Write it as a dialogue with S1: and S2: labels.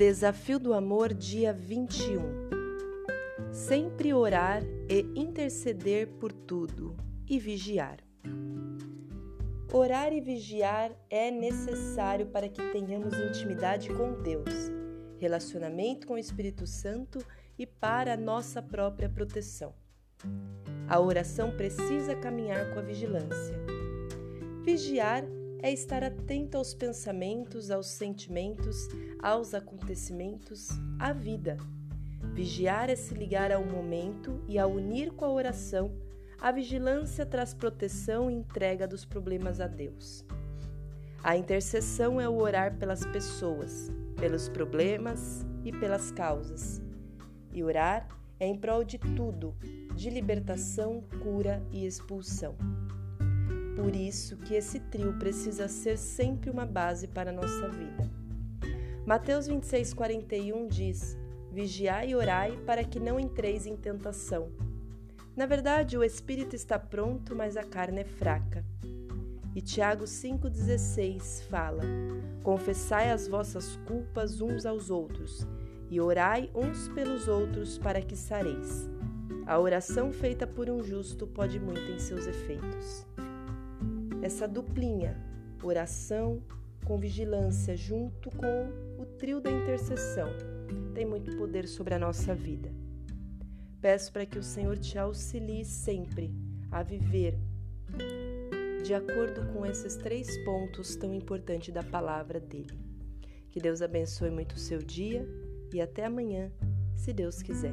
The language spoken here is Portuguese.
S1: Desafio do Amor, dia 21. Sempre orar e interceder por tudo e vigiar. Orar e vigiar é necessário para que tenhamos intimidade com Deus, relacionamento com o Espírito Santo e para a nossa própria proteção. A oração precisa caminhar com a vigilância. Vigiar é estar atento aos pensamentos, aos sentimentos, aos acontecimentos, à vida. Vigiar é se ligar ao momento e, ao unir com a oração, a vigilância traz proteção e entrega dos problemas a Deus. A intercessão é o orar pelas pessoas, pelos problemas e pelas causas. E orar é em prol de tudo, de libertação, cura e expulsão. Por isso que esse trio precisa ser sempre uma base para a nossa vida. Mateus 26:41 diz: Vigiai e orai para que não entreis em tentação. Na verdade, o espírito está pronto, mas a carne é fraca. E Tiago 5,16 fala: Confessai as vossas culpas uns aos outros, e orai uns pelos outros para que sareis. A oração feita por um justo pode muito em seus efeitos essa duplinha, oração com vigilância, junto com o trio da intercessão, tem muito poder sobre a nossa vida. Peço para que o Senhor te auxilie sempre a viver de acordo com esses três pontos tão importantes da palavra dele. Que Deus abençoe muito o seu dia e até amanhã, se Deus quiser.